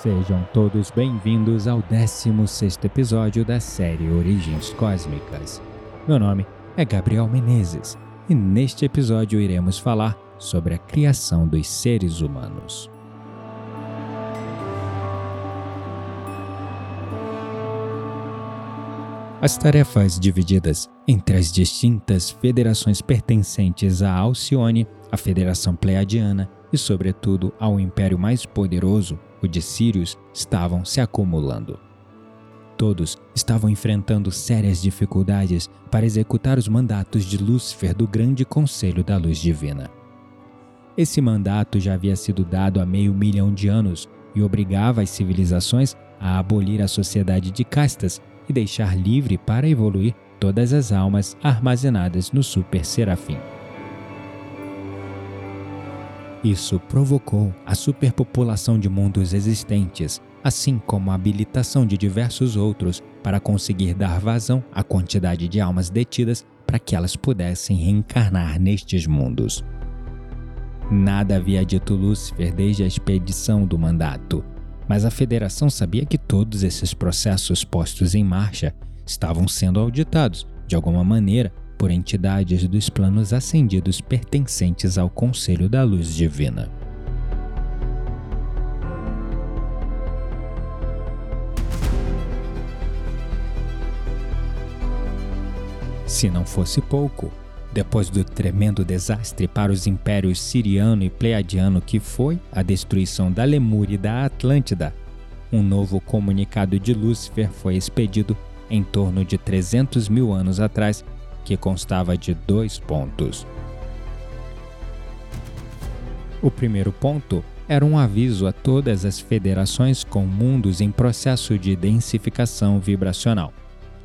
Sejam todos bem-vindos ao 16 episódio da série Origens Cósmicas. Meu nome é Gabriel Menezes e neste episódio iremos falar sobre a criação dos seres humanos. As tarefas divididas entre as distintas federações pertencentes à Alcione, a Federação Pleiadiana e, sobretudo, ao império mais poderoso, o de Sirius, estavam se acumulando. Todos estavam enfrentando sérias dificuldades para executar os mandatos de Lúcifer do Grande Conselho da Luz Divina. Esse mandato já havia sido dado há meio milhão de anos e obrigava as civilizações a abolir a sociedade de castas e deixar livre para evoluir todas as almas armazenadas no Super Serafim. Isso provocou a superpopulação de mundos existentes, assim como a habilitação de diversos outros para conseguir dar vazão à quantidade de almas detidas para que elas pudessem reencarnar nestes mundos. Nada havia dito Lúcifer desde a expedição do mandato, mas a Federação sabia que todos esses processos postos em marcha estavam sendo auditados, de alguma maneira, por entidades dos planos ascendidos pertencentes ao Conselho da Luz Divina. Se não fosse pouco, depois do tremendo desastre para os impérios siriano e pleiadiano que foi a destruição da Lemúria e da Atlântida, um novo comunicado de Lúcifer foi expedido em torno de 300 mil anos atrás que constava de dois pontos. O primeiro ponto era um aviso a todas as federações com mundos em processo de densificação vibracional,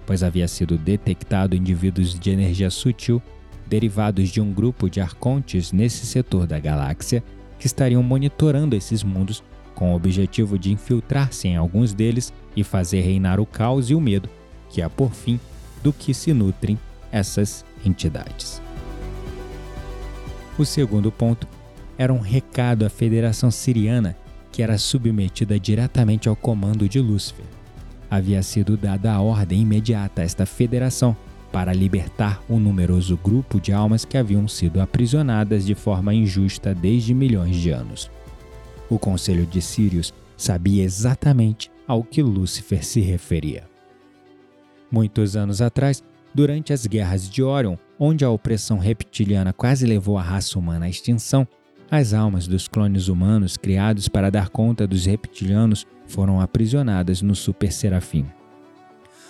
pois havia sido detectado indivíduos de energia sutil derivados de um grupo de arcontes nesse setor da galáxia que estariam monitorando esses mundos com o objetivo de infiltrar-se em alguns deles e fazer reinar o caos e o medo, que é por fim do que se nutrem essas entidades. O segundo ponto era um recado à Federação Siriana, que era submetida diretamente ao comando de Lúcifer. Havia sido dada a ordem imediata a esta federação para libertar um numeroso grupo de almas que haviam sido aprisionadas de forma injusta desde milhões de anos. O Conselho de Sírios sabia exatamente ao que Lúcifer se referia. Muitos anos atrás, Durante as guerras de Orion, onde a opressão reptiliana quase levou a raça humana à extinção, as almas dos clones humanos criados para dar conta dos reptilianos foram aprisionadas no Super Serafim.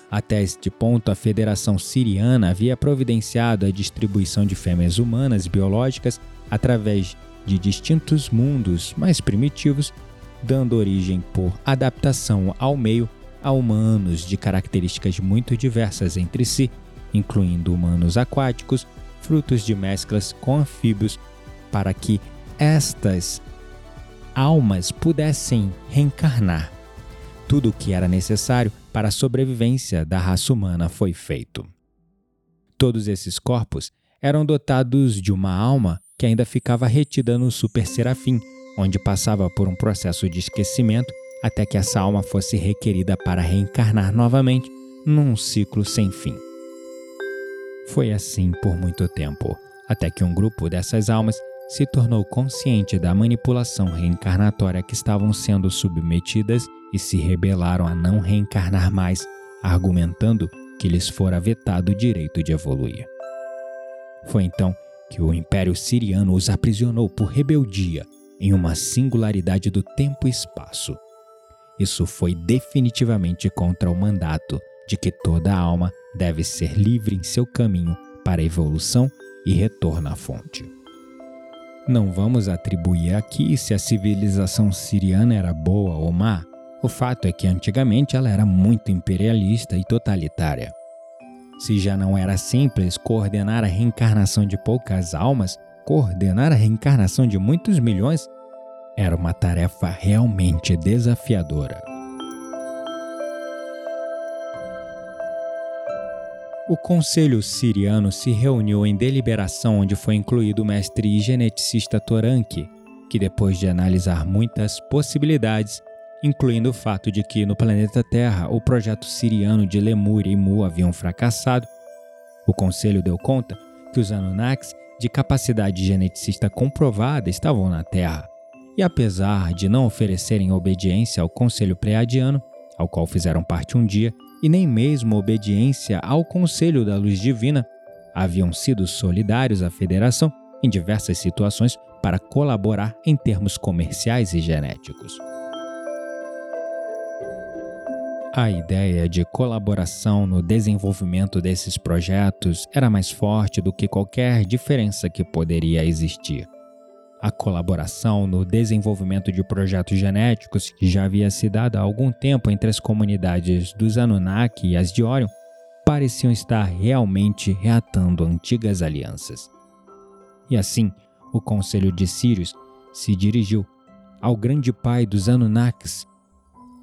Até este ponto, a Federação Siriana havia providenciado a distribuição de fêmeas humanas biológicas através de distintos mundos mais primitivos, dando origem por adaptação ao meio a humanos de características muito diversas entre si incluindo humanos aquáticos, frutos de mesclas com anfíbios, para que estas almas pudessem reencarnar. Tudo o que era necessário para a sobrevivência da raça humana foi feito. Todos esses corpos eram dotados de uma alma que ainda ficava retida no Super Serafim, onde passava por um processo de esquecimento até que essa alma fosse requerida para reencarnar novamente num ciclo sem fim. Foi assim por muito tempo, até que um grupo dessas almas se tornou consciente da manipulação reencarnatória que estavam sendo submetidas e se rebelaram a não reencarnar mais, argumentando que lhes fora vetado o direito de evoluir. Foi então que o Império Siriano os aprisionou por rebeldia em uma singularidade do tempo e espaço. Isso foi definitivamente contra o mandato de que toda alma deve ser livre em seu caminho para a evolução e retorno à fonte. Não vamos atribuir aqui se a civilização siriana era boa ou má. O fato é que antigamente ela era muito imperialista e totalitária. Se já não era simples coordenar a reencarnação de poucas almas, coordenar a reencarnação de muitos milhões era uma tarefa realmente desafiadora. O conselho siriano se reuniu em deliberação onde foi incluído o mestre geneticista Toranki, que depois de analisar muitas possibilidades, incluindo o fato de que no planeta Terra o projeto siriano de Lemur e Mu haviam fracassado, o conselho deu conta que os Anunnakis, de capacidade geneticista comprovada, estavam na Terra. E apesar de não oferecerem obediência ao conselho preadiano, ao qual fizeram parte um dia, e nem mesmo obediência ao conselho da luz divina, haviam sido solidários à federação em diversas situações para colaborar em termos comerciais e genéticos. A ideia de colaboração no desenvolvimento desses projetos era mais forte do que qualquer diferença que poderia existir. A colaboração no desenvolvimento de projetos genéticos, que já havia se dado há algum tempo entre as comunidades dos Anunnaki e as de Orion, pareciam estar realmente reatando antigas alianças. E assim, o conselho de Sirius se dirigiu ao grande pai dos Anunnakis,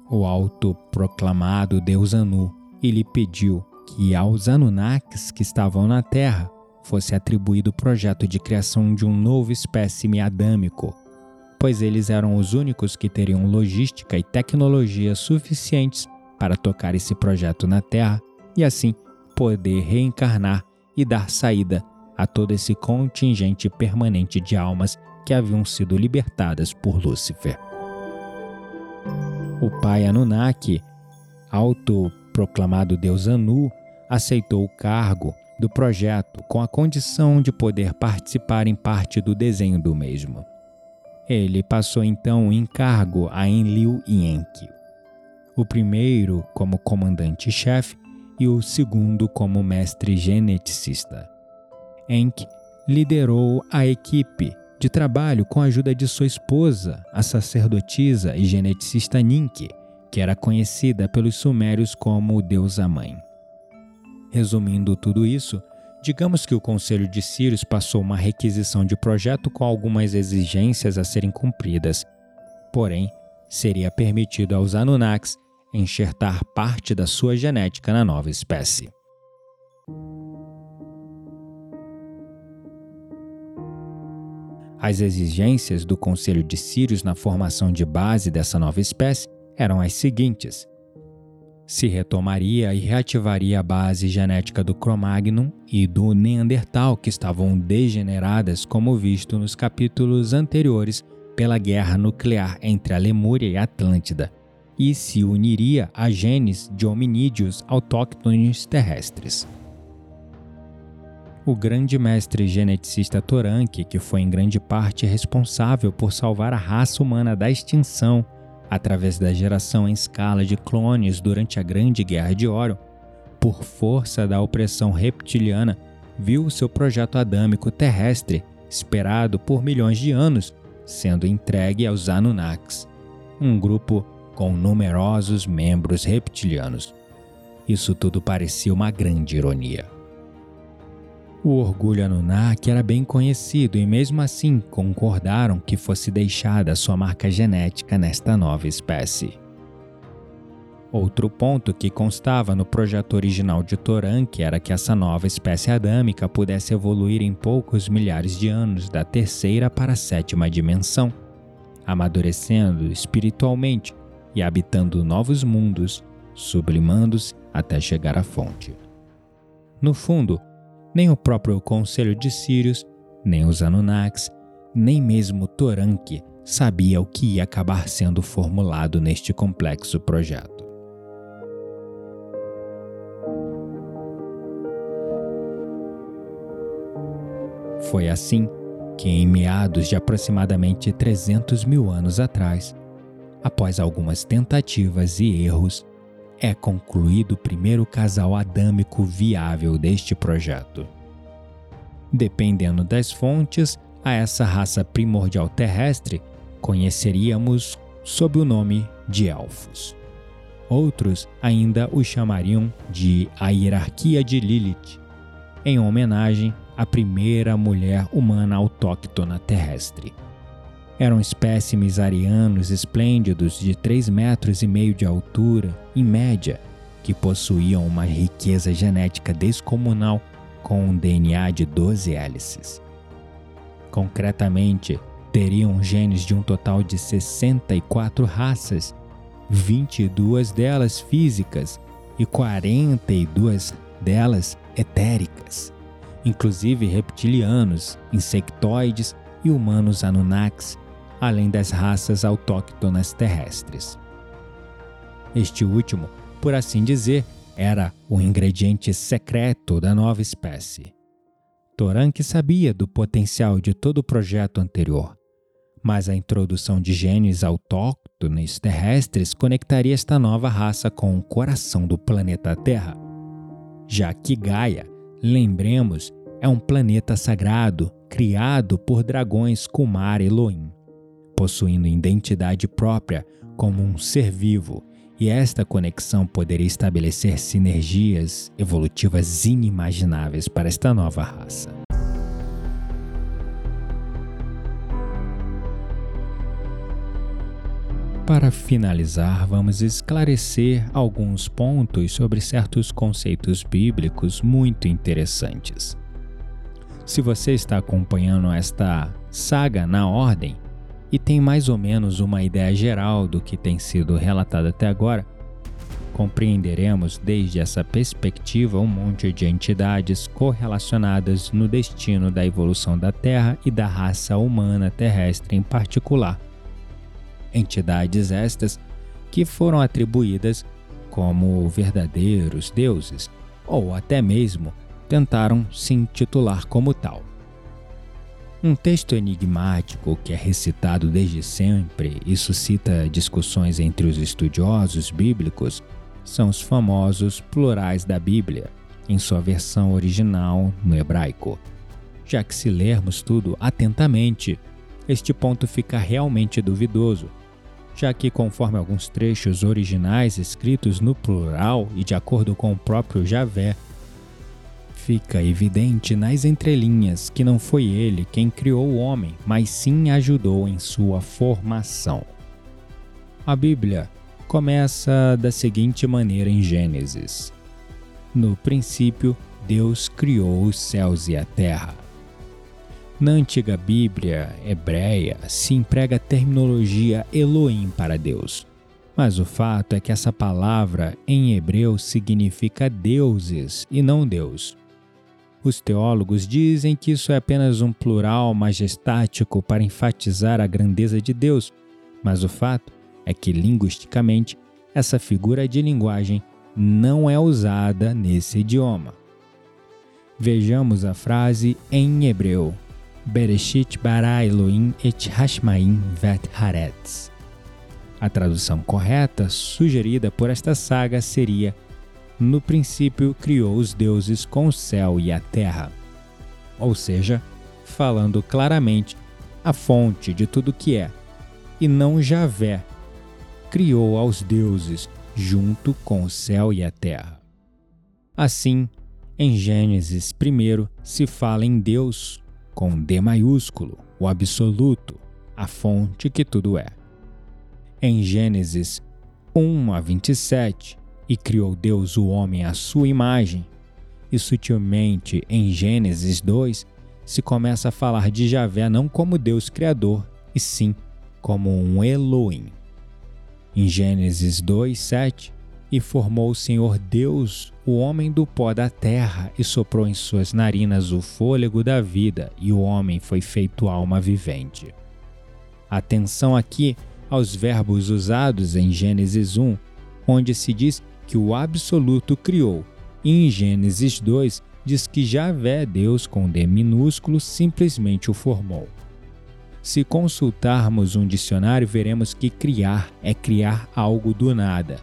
o autoproclamado deus Anu e lhe pediu que aos Anunnakis que estavam na Terra fosse atribuído o projeto de criação de um novo espécime adâmico, pois eles eram os únicos que teriam logística e tecnologia suficientes para tocar esse projeto na Terra e assim poder reencarnar e dar saída a todo esse contingente permanente de almas que haviam sido libertadas por Lúcifer. O pai Anunnaki, autoproclamado deus Anu, aceitou o cargo do projeto com a condição de poder participar em parte do desenho do mesmo. Ele passou então o encargo a Enlil Enki, o primeiro como comandante-chefe e o segundo como mestre geneticista. Enki liderou a equipe de trabalho com a ajuda de sua esposa, a sacerdotisa e geneticista Ninki, que era conhecida pelos sumérios como deusa mãe. Resumindo tudo isso, digamos que o Conselho de Sirius passou uma requisição de projeto com algumas exigências a serem cumpridas. Porém, seria permitido aos Anunnakis enxertar parte da sua genética na nova espécie. As exigências do Conselho de Sírios na formação de base dessa nova espécie eram as seguintes: se retomaria e reativaria a base genética do Cro-Magnon e do Neandertal, que estavam degeneradas, como visto nos capítulos anteriores, pela guerra nuclear entre a Lemúria e a Atlântida, e se uniria a genes de hominídeos autóctones terrestres. O grande mestre geneticista Toranque, que foi em grande parte responsável por salvar a raça humana da extinção através da geração em escala de clones durante a Grande Guerra de Oro, por força da opressão reptiliana, viu seu projeto adâmico terrestre, esperado por milhões de anos, sendo entregue aos Anunnakis, um grupo com numerosos membros reptilianos. Isso tudo parecia uma grande ironia. O orgulho Anunnaki era bem conhecido e, mesmo assim, concordaram que fosse deixada sua marca genética nesta nova espécie. Outro ponto que constava no projeto original de Toranque era que essa nova espécie adâmica pudesse evoluir em poucos milhares de anos da terceira para a sétima dimensão, amadurecendo espiritualmente e habitando novos mundos, sublimando-se até chegar à fonte. No fundo, nem o próprio Conselho de Sirius, nem os Anunnakis, nem mesmo Toranque sabia o que ia acabar sendo formulado neste complexo projeto. Foi assim que, em meados de aproximadamente 300 mil anos atrás, após algumas tentativas e erros, é concluído o primeiro casal adâmico viável deste projeto. Dependendo das fontes, a essa raça primordial terrestre conheceríamos sob o nome de elfos. Outros ainda os chamariam de a hierarquia de Lilith, em homenagem à primeira mulher humana autóctona terrestre. Eram espécimes arianos esplêndidos de 3 metros e meio de altura, em média, que possuíam uma riqueza genética descomunal com um DNA de 12 hélices. Concretamente, teriam genes de um total de 64 raças, 22 delas físicas e 42 delas etéricas, inclusive reptilianos, insectoides e humanos Anunnakis, além das raças autóctonas terrestres. Este último, por assim dizer, era o ingrediente secreto da nova espécie. Toranque sabia do potencial de todo o projeto anterior, mas a introdução de genes autóctones terrestres conectaria esta nova raça com o coração do planeta Terra. Já que Gaia, lembremos, é um planeta sagrado criado por dragões Kumar Elohim, possuindo identidade própria como um ser vivo, e esta conexão poderia estabelecer sinergias evolutivas inimagináveis para esta nova raça. Para finalizar, vamos esclarecer alguns pontos sobre certos conceitos bíblicos muito interessantes. Se você está acompanhando esta saga na ordem e tem mais ou menos uma ideia geral do que tem sido relatado até agora, compreenderemos desde essa perspectiva um monte de entidades correlacionadas no destino da evolução da Terra e da raça humana terrestre em particular entidades estas que foram atribuídas como verdadeiros deuses, ou até mesmo tentaram se intitular como tal. Um texto enigmático que é recitado desde sempre e suscita discussões entre os estudiosos bíblicos são os famosos plurais da Bíblia, em sua versão original no hebraico. Já que se lermos tudo atentamente, este ponto fica realmente duvidoso, já que, conforme alguns trechos originais escritos no plural e de acordo com o próprio Javé, fica evidente nas entrelinhas que não foi ele quem criou o homem, mas sim ajudou em sua formação. A Bíblia começa da seguinte maneira em Gênesis: No princípio, Deus criou os céus e a terra. Na antiga Bíblia hebreia se emprega a terminologia Elohim para Deus. Mas o fato é que essa palavra em hebreu significa deuses e não Deus. Os teólogos dizem que isso é apenas um plural majestático para enfatizar a grandeza de Deus, mas o fato é que linguisticamente essa figura de linguagem não é usada nesse idioma. Vejamos a frase em hebreu, Bereshit bara Elohim et Hashmaim vet Haaretz. A tradução correta sugerida por esta saga seria: No princípio criou os deuses com o céu e a terra. Ou seja, falando claramente, a fonte de tudo que é, e não Javé, criou aos deuses junto com o céu e a terra. Assim, em Gênesis 1 se fala em Deus com D maiúsculo, o absoluto, a fonte que tudo é. Em Gênesis 1 a 27, e criou Deus o homem à sua imagem, e sutilmente em Gênesis 2 se começa a falar de Javé não como Deus criador, e sim como um Elohim. Em Gênesis 2, 7, e formou o Senhor Deus o homem do pó da terra e soprou em suas narinas o fôlego da vida, e o homem foi feito alma vivente. Atenção aqui aos verbos usados em Gênesis 1, onde se diz que o absoluto criou, e em Gênesis 2 diz que Javé, Deus com D minúsculo, simplesmente o formou. Se consultarmos um dicionário, veremos que criar é criar algo do nada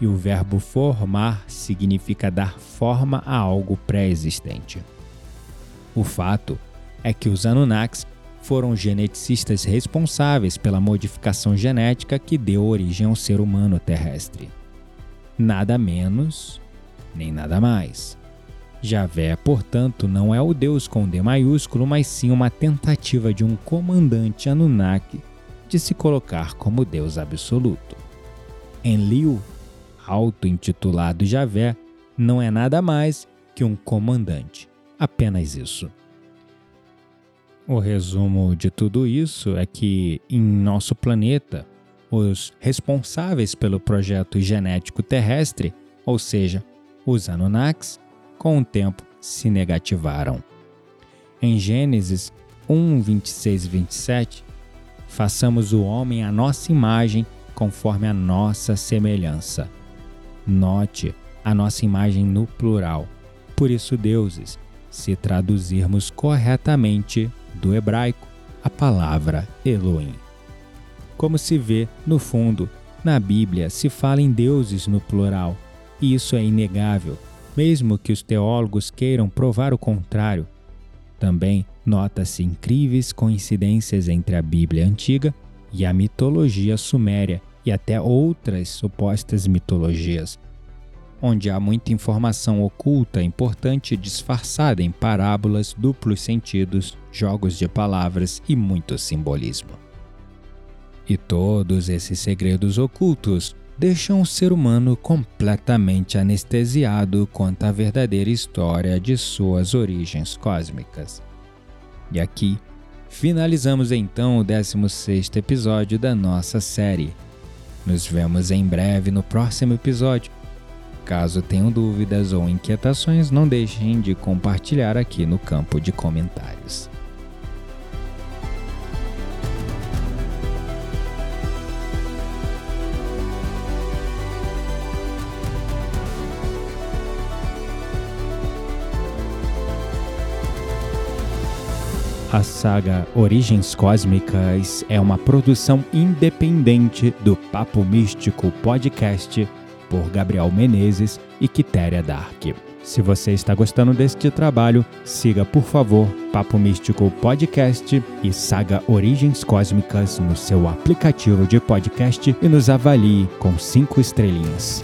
e o verbo formar significa dar forma a algo pré-existente. O fato é que os Anunnakis foram geneticistas responsáveis pela modificação genética que deu origem ao ser humano terrestre. Nada menos, nem nada mais. Javé, portanto, não é o Deus com D maiúsculo, mas sim uma tentativa de um comandante Anunnaki de se colocar como Deus absoluto. Enlil auto-intitulado Javé não é nada mais que um comandante. Apenas isso. O resumo de tudo isso é que, em nosso planeta, os responsáveis pelo projeto genético terrestre, ou seja, os Anunnakis, com o tempo se negativaram. Em Gênesis 1, 26 e 27, façamos o homem à nossa imagem, conforme a nossa semelhança. Note a nossa imagem no plural. Por isso, deuses, se traduzirmos corretamente do hebraico a palavra Elohim. Como se vê, no fundo, na Bíblia se fala em deuses no plural, e isso é inegável, mesmo que os teólogos queiram provar o contrário. Também nota-se incríveis coincidências entre a Bíblia antiga e a mitologia suméria e até outras supostas mitologias, onde há muita informação oculta importante disfarçada em parábolas, duplos sentidos, jogos de palavras e muito simbolismo. E todos esses segredos ocultos deixam o ser humano completamente anestesiado quanto à verdadeira história de suas origens cósmicas. E aqui finalizamos então o 16 episódio da nossa série. Nos vemos em breve no próximo episódio Caso tenham dúvidas ou inquietações, não deixem de compartilhar aqui no campo de comentários. A saga Origens Cósmicas é uma produção independente do Papo Místico Podcast por Gabriel Menezes e Quitéria Dark. Se você está gostando deste trabalho, siga por favor Papo Místico Podcast e Saga Origens Cósmicas no seu aplicativo de podcast e nos avalie com cinco estrelinhas.